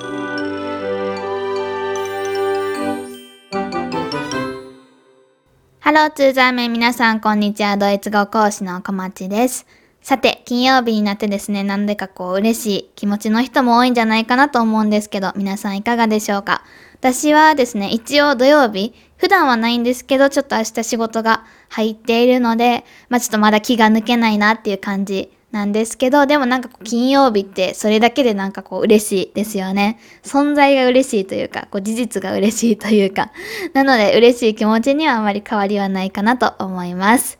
ハローツーザーメン皆さんこんにちは。ドイツ語講師の小町です。さて、金曜日になってですね、なんでかこう嬉しい気持ちの人も多いんじゃないかなと思うんですけど、皆さんいかがでしょうか？私はですね、一応土曜日、普段はないんですけど、ちょっと明日仕事が入っているので、まあちょっとまだ気が抜けないなっていう感じなんですけど、でもなんか金曜日ってそれだけでなんかこう嬉しいですよね。存在が嬉しいというか、こう事実が嬉しいというか。なので嬉しい気持ちにはあまり変わりはないかなと思います。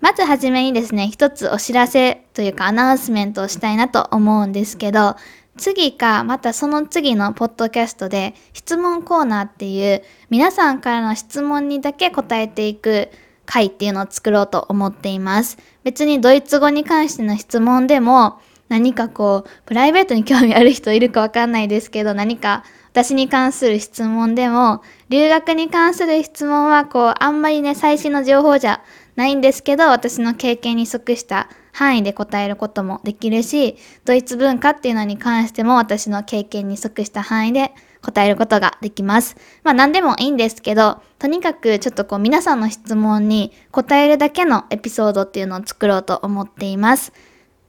まずはじめにですね、一つお知らせというかアナウンスメントをしたいなと思うんですけど、次かまたその次のポッドキャストで質問コーナーっていう皆さんからの質問にだけ答えていく回っていうのを作ろうと思っています。別にドイツ語に関しての質問でも何かこうプライベートに興味ある人いるかわかんないですけど何か私に関する質問でも留学に関する質問はこうあんまりね最新の情報じゃないんですけど私の経験に即した範囲で答えることもできるしドイツ文化っていうのに関しても私の経験に即した範囲で答えることができます。まあ何でもいいんですけど、とにかくちょっとこう皆さんの質問に答えるだけのエピソードっていうのを作ろうと思っています。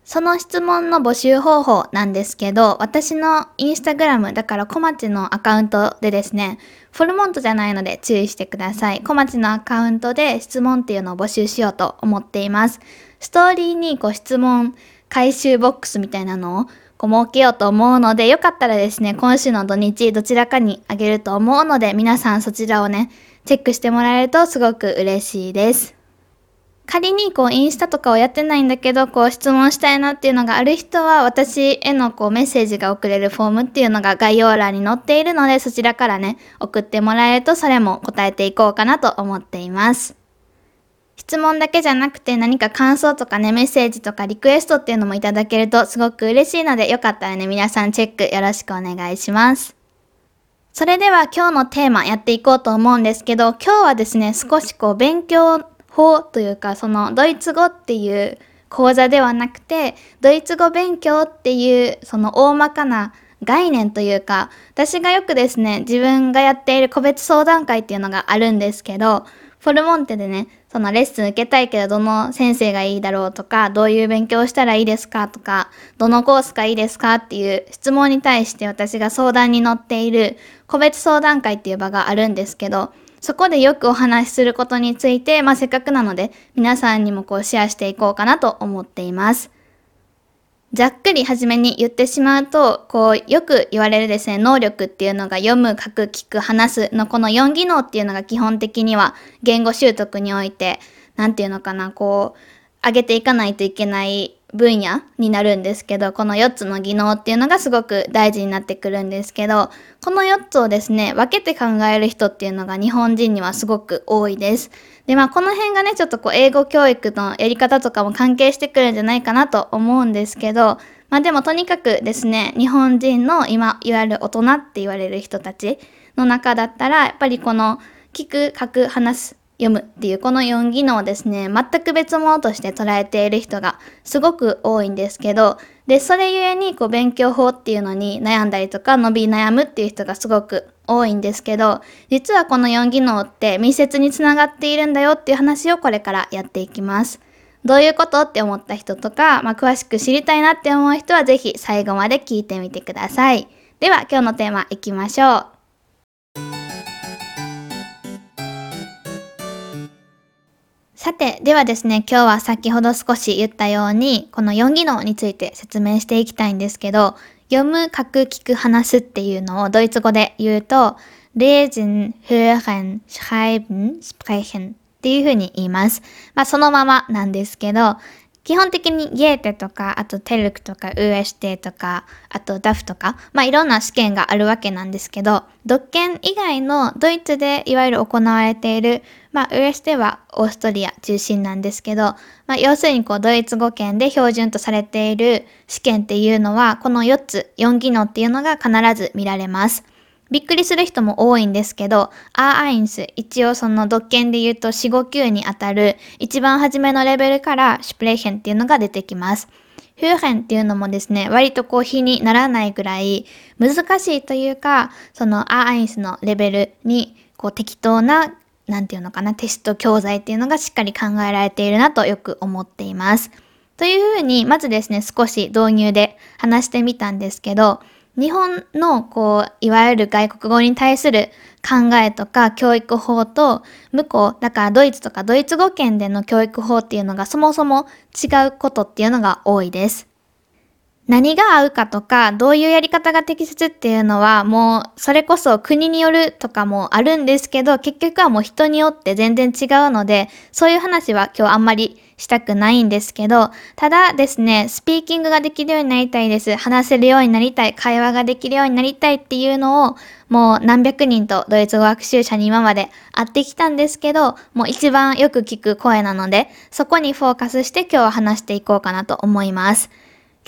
その質問の募集方法なんですけど、私のインスタグラム、だから小町のアカウントでですね、フォルモントじゃないので注意してください。小町のアカウントで質問っていうのを募集しようと思っています。ストーリーにこう質問回収ボックスみたいなのをこう設けようと思うので、よかったらですね、今週の土日どちらかにあげると思うので、皆さんそちらをね、チェックしてもらえるとすごく嬉しいです。仮にこうインスタとかをやってないんだけど、こう質問したいなっていうのがある人は、私へのこうメッセージが送れるフォームっていうのが概要欄に載っているので、そちらからね、送ってもらえるとそれも答えていこうかなと思っています。質問だけじゃなくて何か感想とかね、メッセージとかリクエストっていうのもいただけるとすごく嬉しいので、よかったらね、皆さんチェックよろしくお願いします。それでは今日のテーマやっていこうと思うんですけど、今日はですね、少しこう勉強法というか、そのドイツ語っていう講座ではなくて、ドイツ語勉強っていうその大まかな概念というか、私がよくですね、自分がやっている個別相談会っていうのがあるんですけど、フォルモンテでね、そのレッスン受けたいけどどの先生がいいだろうとか、どういう勉強したらいいですかとか、どのコースがいいですかっていう質問に対して私が相談に乗っている個別相談会っていう場があるんですけど、そこでよくお話しすることについて、まあせっかくなので皆さんにもこうシェアしていこうかなと思っています。ざっくり初めに言ってしまうと、こう、よく言われるですね、能力っていうのが読む、書く、聞く、話すのこの4技能っていうのが基本的には言語習得において、何て言うのかな、こう、上げていかないといけない分野になるんですけど、この4つの技能っていうのがすごく大事になってくるんですけど、この4つをですね、分けて考える人っていうのが日本人にはすごく多いです。で、まあこの辺がね、ちょっとこう英語教育のやり方とかも関係してくるんじゃないかなと思うんですけど、まあでもとにかくですね、日本人の今、いわゆる大人って言われる人たちの中だったら、やっぱりこの聞く、書く、話す、読むっていうこの4技能ですね、全く別物として捉えている人がすごく多いんですけど、で、それゆえにこう勉強法っていうのに悩んだりとか伸び悩むっていう人がすごく多いんですけど、実はこの4技能って密接につながっているんだよっていう話をこれからやっていきます。どういうことって思った人とか、まあ、詳しく知りたいなって思う人はぜひ最後まで聞いてみてください。では今日のテーマいきましょう。さて、ではですね、今日は先ほど少し言ったように、この4技能について説明していきたいんですけど、読む、書く、聞く、話すっていうのをドイツ語で言うと、lesen, hören, schreiben, sprechen っていうふうに言います。まあそのままなんですけど、基本的にゲーテとか、あとテルクとか、ウエシテとか、あとダフとか、まあいろんな試験があるわけなんですけど、独研以外のドイツでいわゆる行われている、まあウエシテはオーストリア中心なんですけど、まあ要するにこうドイツ語圏で標準とされている試験っていうのは、この4つ、4技能っていうのが必ず見られます。びっくりする人も多いんですけど、アーアインス、一応その独研で言うと4、5級にあたる一番初めのレベルからシュプレーヘンっていうのが出てきます。フューヘンっていうのもですね、割とこう比にならないぐらい難しいというか、そのアーアインスのレベルにこう適当な、なんていうのかな、テスト教材っていうのがしっかり考えられているなとよく思っています。というふうに、まずですね、少し導入で話してみたんですけど、日本のこう、いわゆる外国語に対する考えとか教育法と向こう、だからドイツとかドイツ語圏での教育法っていうのがそもそも違うことっていうのが多いです。何が合うかとか、どういうやり方が適切っていうのは、もう、それこそ国によるとかもあるんですけど、結局はもう人によって全然違うので、そういう話は今日あんまりしたくないんですけど、ただですね、スピーキングができるようになりたいです。話せるようになりたい。会話ができるようになりたいっていうのを、もう何百人とドイツ語学習者に今まで会ってきたんですけど、もう一番よく聞く声なので、そこにフォーカスして今日は話していこうかなと思います。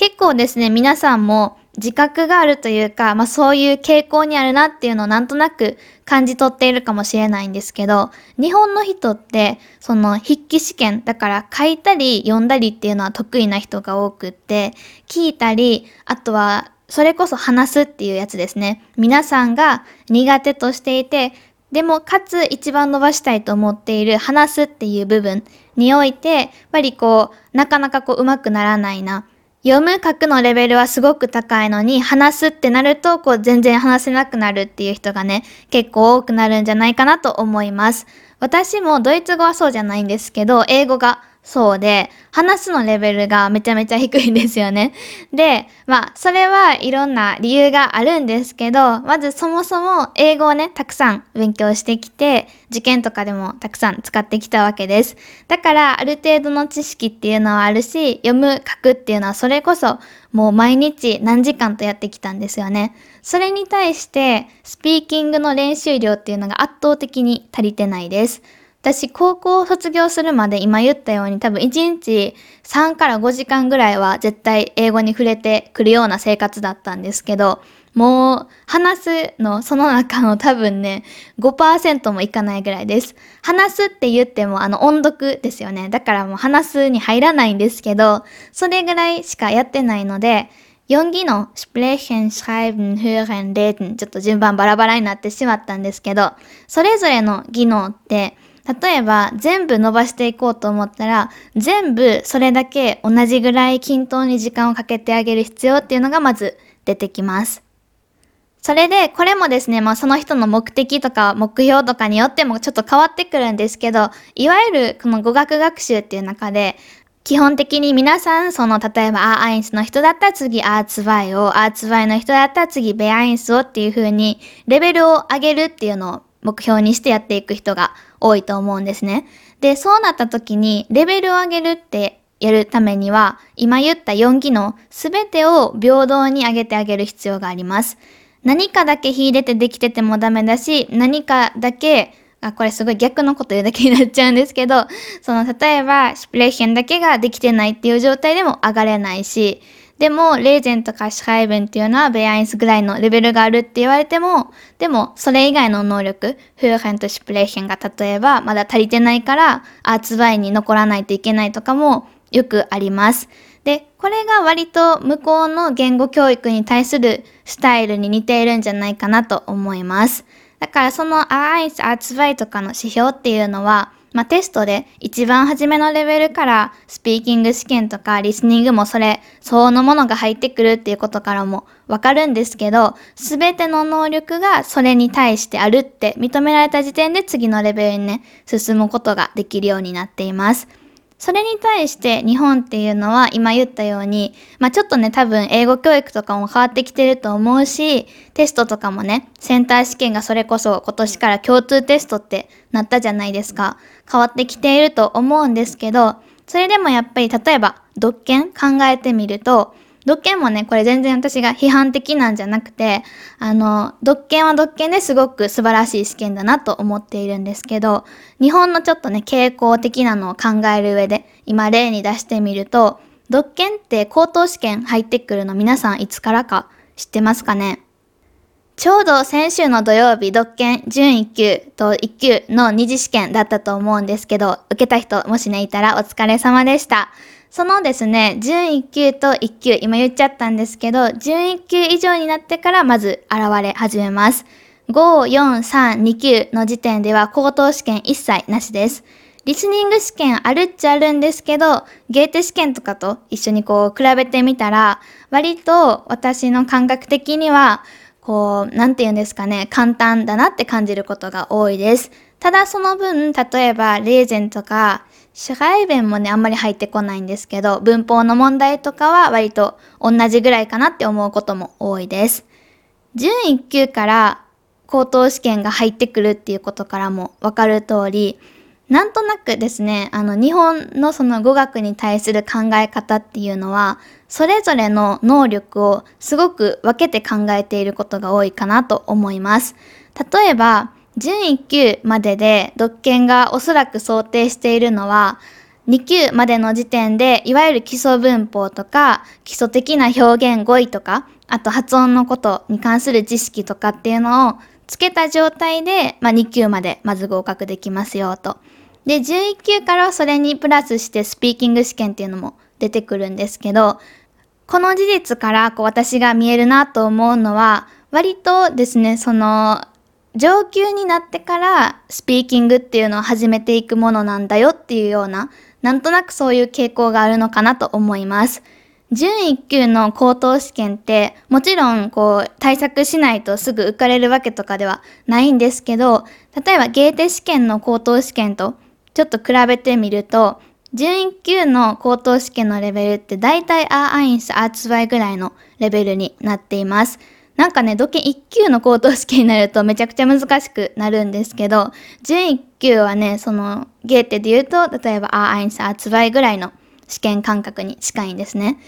結構ですね、皆さんも自覚があるというか、まあそういう傾向にあるなっていうのをなんとなく感じ取っているかもしれないんですけど、日本の人ってその筆記試験、だから書いたり読んだりっていうのは得意な人が多くって、聞いたり、あとはそれこそ話すっていうやつですね。皆さんが苦手としていて、でもかつ一番伸ばしたいと思っている話すっていう部分において、やっぱりこう、なかなかこう上手くならないな。読む書くのレベルはすごく高いのに、話すってなると、こう全然話せなくなるっていう人がね、結構多くなるんじゃないかなと思います。私もドイツ語はそうじゃないんですけど、英語がそうで、話すのレベルがめちゃめちゃ低いんですよね。で、まあ、それはいろんな理由があるんですけど、まずそもそも英語をね、たくさん勉強してきて、受験とかでもたくさん使ってきたわけです。だから、ある程度の知識っていうのはあるし、読む、書くっていうのはそれこそ、もう毎日何時間とやってきたんですよね。それに対して、スピーキングの練習量っていうのが圧倒的に足りてないです。私、高校を卒業するまで今言ったように多分1日3から5時間ぐらいは絶対英語に触れてくるような生活だったんですけど、もう話すのその中の多分ね5%もいかないぐらいです。話すって言ってもあの音読ですよね。だからもう話すに入らないんですけど、それぐらいしかやってないので、4技能、sprechen, schreiben, hören, reden ちょっと順番バラバラになってしまったんですけど、それぞれの技能って例えば全部伸ばしていこうと思ったら全部それだけ同じぐらい均等に時間をかけてあげる必要っていうのがまず出てきます。それで、これもですね、まあその人の目的とか目標とかによってもちょっと変わってくるんですけど、いわゆるこの語学学習っていう中で、基本的に皆さん、その、例えば、アーアインスの人だったら次、アーツバイを、アーツバイの人だったら次、ベアインスをっていう風に、レベルを上げるっていうのを目標にしてやっていく人が多いと思うんですね。で、そうなった時にレベルを上げるってやるためには、今言った4技能すべてを平等に上げてあげる必要があります。何かだけ秀でてできててもダメだし、何かだけあ、これすごい逆のこと言うだけになっちゃうんですけど、その、例えば、シュプレーションだけができてないっていう状態でも上がれないし、でも、レーゼンとかシュハイベンっていうのはベアインスぐらいのレベルがあるって言われても、でも、それ以外の能力、フーヘンとシプレーションが例えばまだ足りてないから、アーツバイに残らないといけないとかもよくあります。で、これが割と向こうの言語教育に対するスタイルに似ているんじゃないかなと思います。だからそのアーインス、アーツバイとかの指標っていうのは、まあ、テストで一番初めのレベルからスピーキング試験とかリスニングもそれ相応のものが入ってくるっていうことからもわかるんですけど、すべての能力がそれに対してあるって認められた時点で次のレベルにね、進むことができるようになっています。それに対して日本っていうのは今言ったように、まあちょっとね多分英語教育とかも変わってきてると思うし、テストとかもね、センター試験がそれこそ今年から共通テストってなったじゃないですか。変わってきていると思うんですけど、それでもやっぱり例えば、読研考えてみると、読研もね、これ全然私が批判的なんじゃなくて、あの、読研は読研ですごく素晴らしい試験だなと思っているんですけど、日本のちょっとね、傾向的なのを考える上で、今例に出してみると、読研って高等試験入ってくるの皆さんいつからか知ってますかね？ちょうど先週の土曜日、読研準1級と1級の二次試験だったと思うんですけど、受けた人もしねいたらお疲れ様でした。そのですね、準1級と1級、今言っちゃったんですけど、準1級以上になってからまず現れ始めます。5、4、3、2級の時点では高等試験一切なしです。リスニング試験あるっちゃあるんですけど、ゲーテ試験とかと一緒にこう比べてみたら、割と私の感覚的には、こう、なんて言うんですかね、簡単だなって感じることが多いです。ただその分、例えば、レーゼンとか、社会弁もね、あんまり入ってこないんですけど、文法の問題とかは割と同じぐらいかなって思うことも多いです。準1級から高等試験が入ってくるっていうことからもわかる通り、なんとなくですね、あの、日本のその語学に対する考え方っていうのは、それぞれの能力をすごく分けて考えていることが多いかなと思います。例えば、準1級までで読研がおそらく想定しているのは、2級までの時点で、いわゆる基礎文法とか、基礎的な表現語彙とか、あと発音のことに関する知識とかっていうのをつけた状態で、まあ、2級までまず合格できますよと。で、11級からそれにプラスしてスピーキング試験っていうのも出てくるんですけど、この事実からこう私が見えるなと思うのは、割とですね、その上級になってからスピーキングっていうのを始めていくものなんだよっていうような、なんとなくそういう傾向があるのかなと思います。準1級の高等試験ってもちろんこう対策しないとすぐ受かれるわけとかではないんですけど、例えばゲーテ試験の口頭試験とちょっと比べてみると、準1級の口頭試験のレベルって大体 A eins、A zwei ぐらいのレベルになっています。なんかね、独検1級の口頭試験になるとめちゃくちゃ難しくなるんですけど、準1級はね、そのゲーテで言うと、例えば A eins、A zwei ぐらいの試験感覚に近いんですね。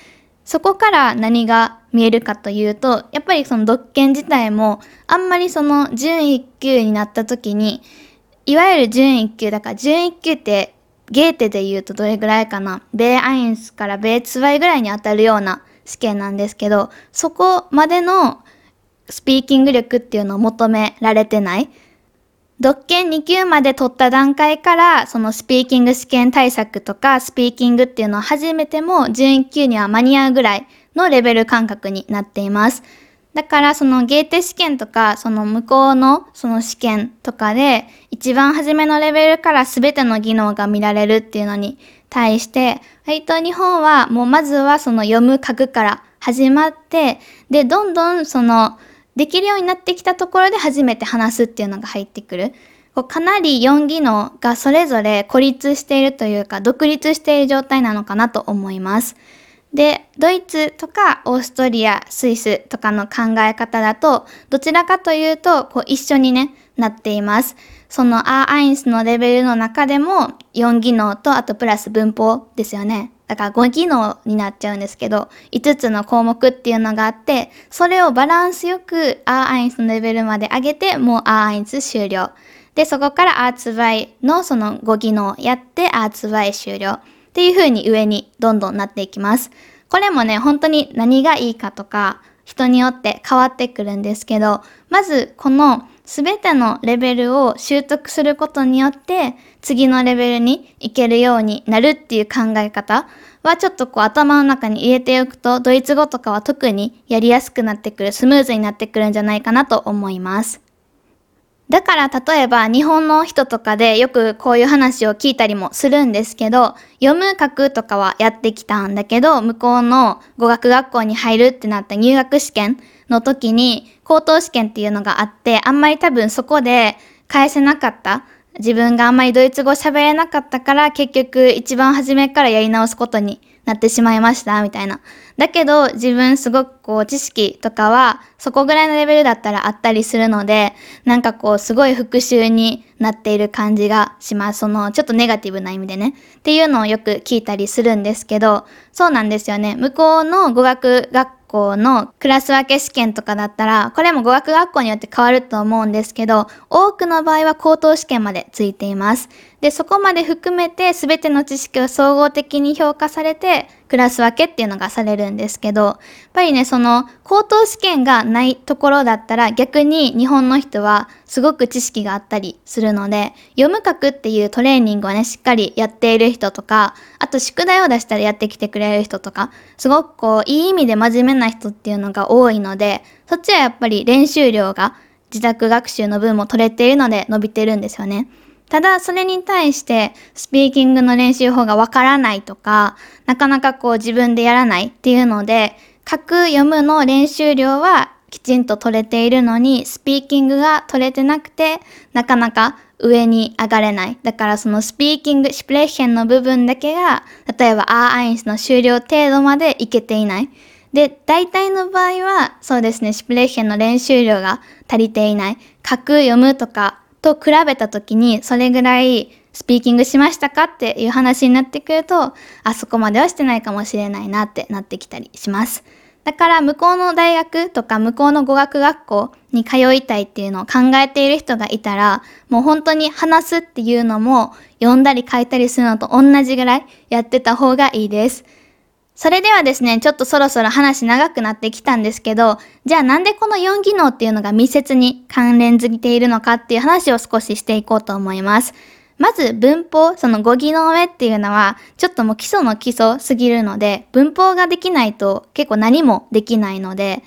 そこから何が見えるかというと、やっぱりその独検自体も、あんまりその準1級になった時に、いわゆる準1級だから、準1級ってゲーテで言うとどれぐらいかな、 B eins から B zwei ぐらいに当たるような試験なんですけど、そこまでのスピーキング力っていうのを求められてない。独検2級まで取った段階から、そのスピーキング試験対策とかスピーキングっていうのを始めても、準1級には間に合うぐらいのレベル感覚になっています。だからそのゲーテ試験とか、その向こうのその試験とかで、一番初めのレベルから全ての技能が見られるっていうのに対して、割と日本はもうまずはその読む書くから始まって、で、どんどんそのできるようになってきたところで初めて話すっていうのが入ってくる。かなり4技能がそれぞれ孤立しているというか独立している状態なのかなと思います。で、ドイツとかオーストリア、スイスとかの考え方だと、どちらかというと、こう一緒にね、なっています。その A eins のレベルの中でも、4技能と、あとプラス文法ですよね。だから5技能になっちゃうんですけど、5つの項目っていうのがあって、それをバランスよく A eins のレベルまで上げて、もう A eins 終了。で、そこからアーツバイのその5技能やってアーツバイ終了。っていう風に上にどんどんなっていきます。これもね、本当に何がいいかとか、人によって変わってくるんですけど、まずこのすべてのレベルを習得することによって、次のレベルに行けるようになるっていう考え方はちょっとこう頭の中に入れておくと、ドイツ語とかは特にやりやすくなってくる、スムーズになってくるんじゃないかなと思います。だから例えば日本の人とかでよくこういう話を聞いたりもするんですけど、読む書くとかはやってきたんだけど、向こうの語学学校に入るってなった入学試験の時に高等試験っていうのがあって、あんまり多分そこで返せなかった。自分があんまりドイツ語喋れなかったから結局一番初めからやり直すことになってしまいました、みたいな。だけど、自分すごくこう、知識とかは、そこぐらいのレベルだったらあったりするので、なんかこう、すごい復習になっている感じがします。その、ちょっとネガティブな意味でね。っていうのをよく聞いたりするんですけど、そうなんですよね。向こうの語学学校のクラス分け試験とかだったら、これも語学学校によって変わると思うんですけど、多くの場合は高等試験までついています。で、そこまで含めて全ての知識を総合的に評価されて、クラス分けっていうのがされるんですけど、やっぱりね、その高等試験がないところだったら逆に日本の人はすごく知識があったりするので、読む書くっていうトレーニングをね、しっかりやっている人とか、と宿題を出したらやってきてくれる人とか、すごくこう、いい意味で真面目な人っていうのが多いので、そっちはやっぱり練習量が自宅学習の分も取れているので伸びてるんですよね。ただ、それに対して、スピーキングの練習法がわからないとか、なかなかこう自分でやらないっていうので、書く読むの練習量はきちんと取れているのに、スピーキングが取れてなくて、なかなか上に上がれない。だからそのスピーキング、シプレッヘンの部分だけが、例えばアーアインスの終了程度までいけていない。で、大体の場合は、そうですね、シプレッヘンの練習量が足りていない。書く、読むとかと比べた時に、それぐらいスピーキングしましたかっていう話になってくると、あそこまではしてないかもしれないなってなってきたりします。だから向こうの大学とか向こうの語学学校に通いたいっていうのを考えている人がいたら、もう本当に話すっていうのも読んだり書いたりするのと同じぐらいやってた方がいいです。それではですね、ちょっとそろそろ話長くなってきたんですけど、じゃあなんでこの4技能っていうのが密接に関連づいているのかっていう話を少ししていこうと思います。まず文法、その語義の目っていうのは、ちょっともう基礎の基礎すぎるので、文法ができないと結構何もできないので、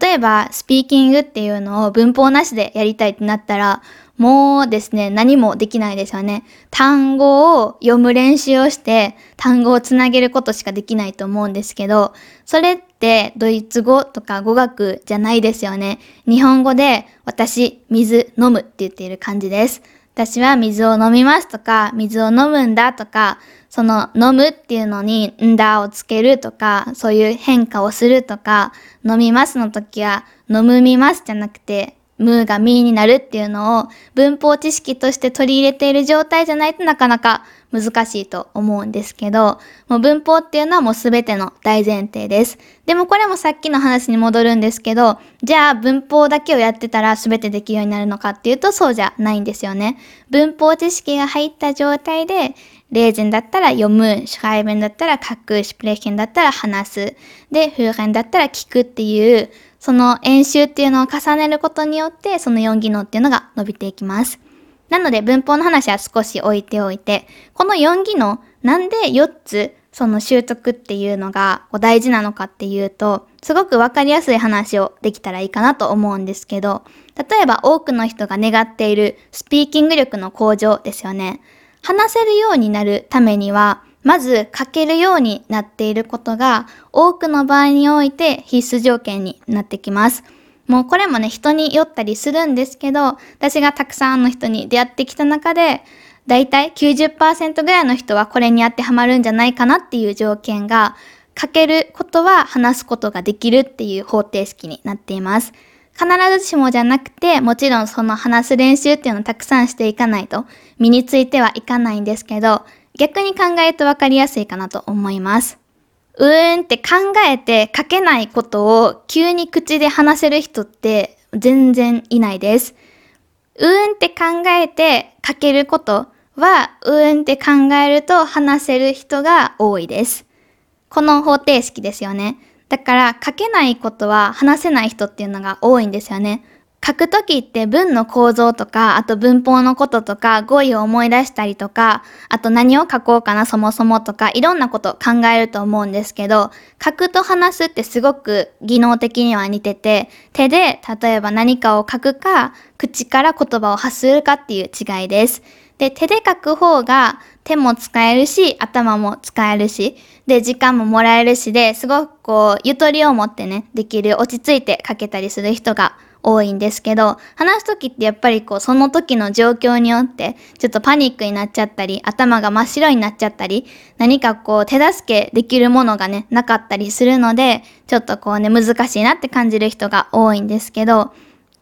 例えばスピーキングっていうのを文法なしでやりたいってなったら、もうですね、何もできないですよね。単語を読む練習をして、単語をつなげることしかできないと思うんですけど、それってドイツ語とか語学じゃないですよね。日本語で私、水飲むって言っている感じです。私は水を飲みますとか、水を飲むんだとか、その飲むっていうのにんだをつけるとか、そういう変化をするとか、飲みますの時は飲むみますじゃなくて、ムーがミーになるっていうのを文法知識として取り入れている状態じゃないとなかなか難しいと思うんですけど、もう文法っていうのはもうすべての大前提です。でもこれもさっきの話に戻るんですけど、じゃあ文法だけをやってたらすべてできるようになるのかっていうとそうじゃないんですよね。文法知識が入った状態で、例文だったら読む、シュライベンだったら書く、シュプレッケンだったら話す、で、フーレンだったら聞くっていう、その演習っていうのを重ねることによって、その4技能っていうのが伸びていきます。なので文法の話は少し置いておいて、この4技能、なんで4つその習得っていうのが大事なのかっていうと、すごくわかりやすい話をできたらいいかなと思うんですけど、例えば多くの人が願っているスピーキング力の向上ですよね。話せるようになるためには、まず書けるようになっていることが多くの場合において必須条件になってきます。もうこれもね、人によったりするんですけど、私がたくさんの人に出会ってきた中で、だいたい90%ぐらいの人はこれに当てはまるんじゃないかなっていう条件が、書けることは話すことができるっていう方程式になっています。必ずしもじゃなくて、もちろんその話す練習っていうのをたくさんしていかないと身についてはいかないんですけど、逆に考えるとわかりやすいかなと思います。うーんって考えて書けないことを急に口で話せる人って全然いないです。うーんって考えて書けることは、うーんって考えると話せる人が多いです。この方程式ですよね。だから書けないことは話せない人っていうのが多いんですよね。書くときって文の構造とか、あと文法のこととか、語彙を思い出したりとか、あと何を書こうかなそもそもとか、いろんなこと考えると思うんですけど、書くと話すってすごく技能的には似てて、手で例えば何かを書くか、口から言葉を発するかっていう違いです。で、手で書く方が手も使えるし、頭も使えるし、で、時間ももらえるしで、すごくこう、ゆとりを持ってね、できる、落ち着いて書けたりする人が多いんですけど、話すときってやっぱりこう、その時の状況によって、ちょっとパニックになっちゃったり、頭が真っ白になっちゃったり、何かこう、手助けできるものがね、なかったりするので、ちょっとこうね、難しいなって感じる人が多いんですけど、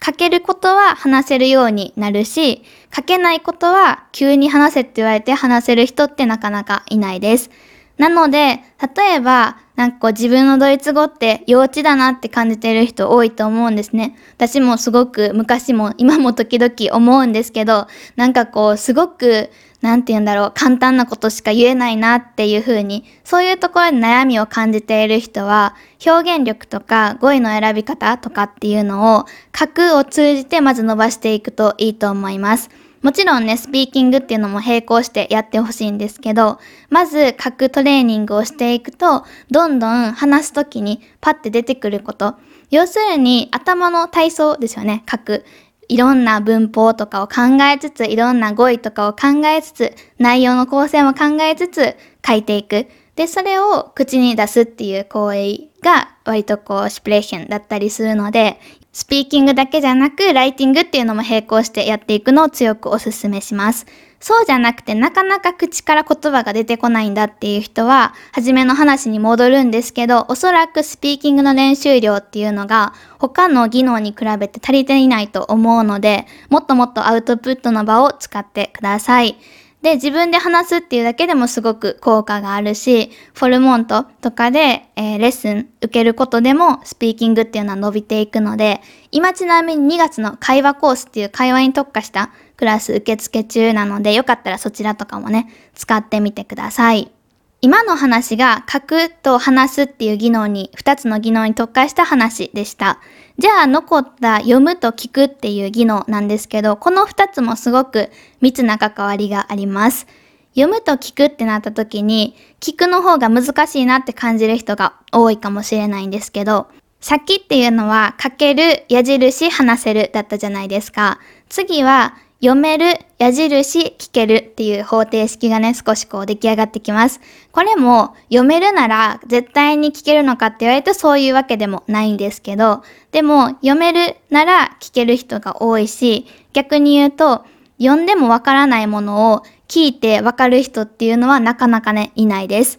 書けることは話せるようになるし、書けないことは急に話せって言われて話せる人ってなかなかいないです。なので、例えば、なんかこう自分のドイツ語って幼稚だなって感じてる人多いと思うんですね。私もすごく昔も今も時々思うんですけど、なんかこうすごく、なんて言うんだろう、簡単なことしか言えないなっていう風に、そういうところに悩みを感じている人は、表現力とか語彙の選び方とかっていうのを、書くを通じてまず伸ばしていくといいと思います。もちろんね、スピーキングっていうのも並行してやってほしいんですけど、まず書くトレーニングをしていくと、どんどん話すときにパッて出てくること。要するに頭の体操ですよね、書く。いろんな文法とかを考えつつ、いろんな語彙とかを考えつつ、内容の構成も考えつつ書いていく。で、それを口に出すっていう行為が割とこう、シプレーションだったりするので、スピーキングだけじゃなく、ライティングっていうのも並行してやっていくのを強くお勧めします。そうじゃなくて、なかなか口から言葉が出てこないんだっていう人は、初めの話に戻るんですけど、おそらくスピーキングの練習量っていうのが、他の技能に比べて足りていないと思うので、もっともっとアウトプットの場を使ってください。で、自分で話すっていうだけでもすごく効果があるし、フォルモントとかで、えー、レッスン受けることでもスピーキングっていうのは伸びていくので、今ちなみに2月の会話コースっていう会話に特化したクラス受付中なので、よかったらそちらとかもね、使ってみてください。今の話が書くと話すっていう技能に、2つの技能に特化した話でした。じゃあ残った読むと聞くっていう技能なんですけど、この2つもすごく密な関わりがあります。読むと聞くってなった時に、聞くの方が難しいなって感じる人が多いかもしれないんですけど、さっきっていうのは書ける、矢印、話せるだったじゃないですか。次は読める、矢印、聞けるっていう方程式がね、少しこう出来上がってきます。これも読めるなら絶対に聞けるのかって言われるとそういうわけでもないんですけど、でも読めるなら聞ける人が多いし、逆に言うと読んでもわからないものを聞いてわかる人っていうのはなかなかね、いないです。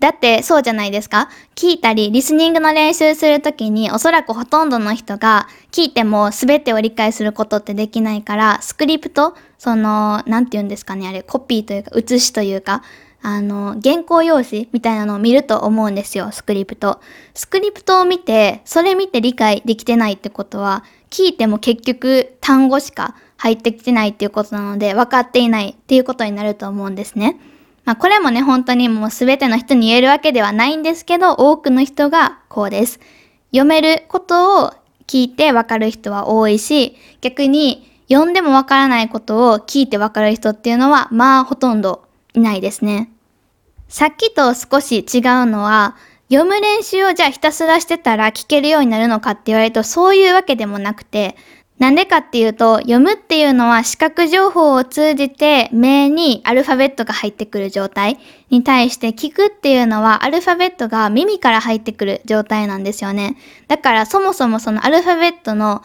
だってそうじゃないですか聞いたり、リスニングの練習するときにおそらくほとんどの人が聞いても全てを理解することってできないから、スクリプト、その、なんて言うんですかね、あれ、コピーというか、写しというか、あの、原稿用紙みたいなのを見ると思うんですよ、スクリプト。スクリプトを見て、それ見て理解できてないってことは、聞いても結局単語しか入ってきてないっていうことなので、分かっていないっていうことになると思うんですね。まあこれもね、本当にもう全ての人に言えるわけではないんですけど、多くの人がこうです。読めることを聞いてわかる人は多いし、逆に読んでもわからないことを聞いてわかる人っていうのは、まあほとんどいないですね。さっきと少し違うのは、読む練習をじゃあひたすらしてたら聞けるようになるのかって言われるとそういうわけでもなくて、なんでかっていうと、読むっていうのは視覚情報を通じて目にアルファベットが入ってくる状態に対して聞くっていうのはアルファベットが耳から入ってくる状態なんですよね。だからそもそもそのアルファベットの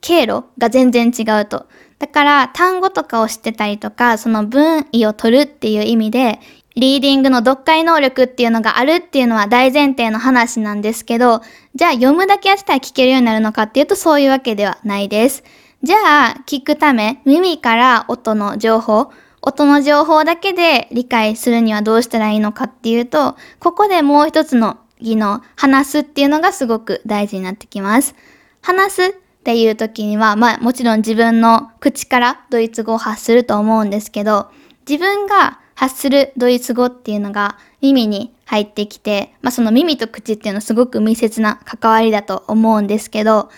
経路が全然違うと。だから単語とかを知ってたりとか、その文意を取るっていう意味でリーディングの読解能力っていうのがあるっていうのは大前提の話なんですけど、じゃあ読むだけやったら聞けるようになるのかっていうとそういうわけではないです。じゃあ聞くため耳から音の情報、音の情報だけで理解するにはどうしたらいいのかっていうと、ここでもう一つの技能、話すっていうのがすごく大事になってきます。話すっていう時には、まあもちろん自分の口からドイツ語を発すると思うんですけど、自分が発するドイツ語っていうのが耳に入ってきて、まあその耳と口っていうのはすごく密接な関わりだと思うんですけど、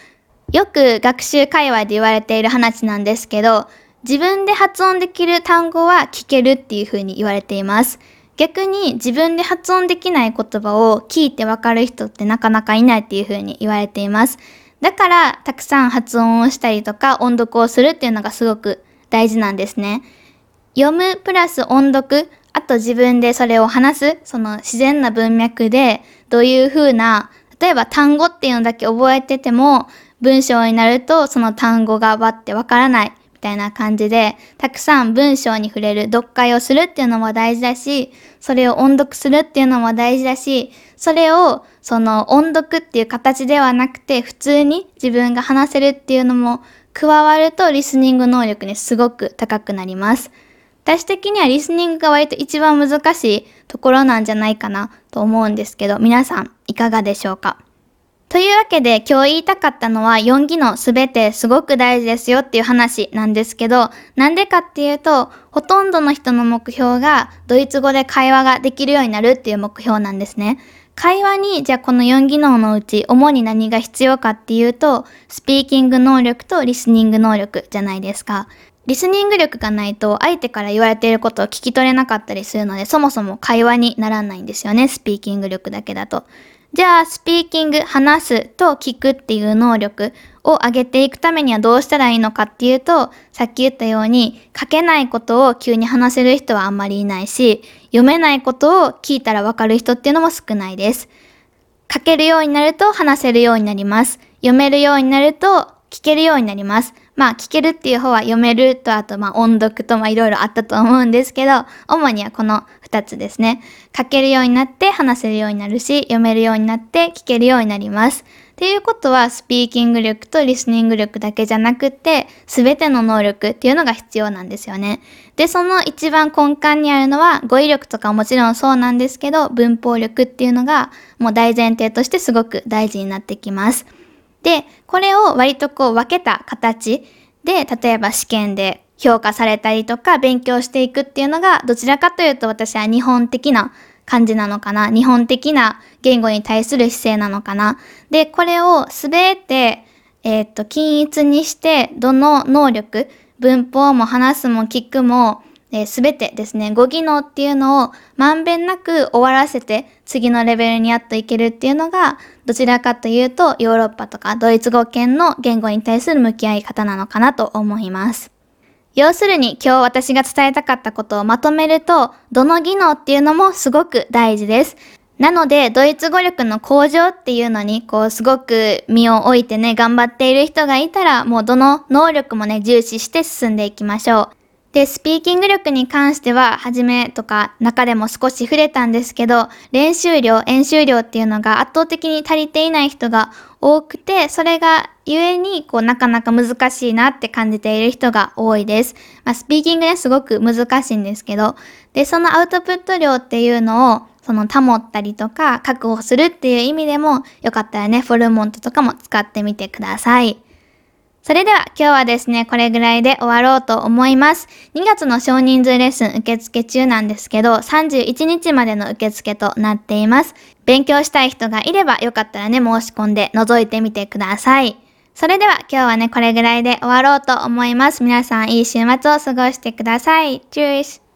よく学習界隈で言われている話なんですけど、自分で発音できる単語は聞けるっていうふうに言われています。逆に自分で発音できない言葉を聞いてわかる人ってなかなかいないっていうふうに言われています。だからたくさん発音をしたりとか音読をするっていうのがすごく大事なんですね。読むプラス音読、あと自分でそれを話す、その自然な文脈で、どういう風な、例えば単語っていうのだけ覚えてても、文章になるとその単語がバッてわからないみたいな感じで、たくさん文章に触れる、読解をするっていうのも大事だし、それを音読するっていうのも大事だし、それをその音読っていう形ではなくて、普通に自分が話せるっていうのも加わるとリスニング能力にすごく高くなります。私的にはリスニングが割と一番難しいところなんじゃないかなと思うんですけど、皆さんいかがでしょうか？というわけで今日言いたかったのは4技能すべてすごく大事ですよっていう話なんですけど、なんでかっていうと、ほとんどの人の目標がドイツ語で会話ができるようになるっていう目標なんですね。会話にじゃあこの4技能のうち主に何が必要かっていうと、スピーキング能力とリスニング能力じゃないですか。リスニング力がないと相手から言われていることを聞き取れなかったりするので、そもそも会話にならないんですよね、スピーキング力だけだと。じゃあ、スピーキング、話すと聞くっていう能力を上げていくためにはどうしたらいいのかっていうと、さっき言ったように、書けないことを急に話せる人はあんまりいないし、読めないことを聞いたらわかる人っていうのも少ないです。書けるようになると話せるようになります。読めるようになると聞けるようになります。まあ聞けるっていう方は読めるとあとまあ音読とまあいろいろあったと思うんですけど、主にはこの2つですね。書けるようになって話せるようになるし、読めるようになって聞けるようになります。っていうことはスピーキング力とリスニング力だけじゃなくて、すべての能力っていうのが必要なんですよね。で、その一番根幹にあるのは語彙力とかもちろんそうなんですけど、文法力っていうのがもう大前提としてすごく大事になってきます。で、これを割とこう分けた形で、例えば試験で評価されたりとか勉強していくっていうのが、どちらかというと私は日本的な感じなのかな。日本的な言語に対する姿勢なのかな。で、これをすべて、えっ、と、均一にして、どの能力、文法も話すも聞くも、す、べ、てですね、語技能っていうのをまんべんなく終わらせて次のレベルにやっといけるっていうのが、どちらかというとヨーロッパとかドイツ語圏の言語に対する向き合い方なのかなと思います。要するに今日私が伝えたかったことをまとめると、どの技能っていうのもすごく大事です。なので、ドイツ語力の向上っていうのに、こう、すごく身を置いてね、頑張っている人がいたら、もうどの能力もね、重視して進んでいきましょう。で、スピーキング力に関しては、初めとか中でも少し触れたんですけど、練習量、演習量っていうのが圧倒的に足りていない人が多くて、それがゆえに、こう、なかなか難しいなって感じている人が多いです。まあ、スピーキングね、すごく難しいんですけど、で、そのアウトプット量っていうのを、その保ったりとか確保するっていう意味でも、よかったらね、フォルモントとかも使ってみてください。それでは今日はですね、これぐらいで終わろうと思います。2月の少人数レッスン受付中なんですけど、31日までの受付となっています。勉強したい人がいればよかったらね、申し込んで覗いてみてください。それでは今日はね、これぐらいで終わろうと思います。皆さんいい週末を過ごしてください。チュース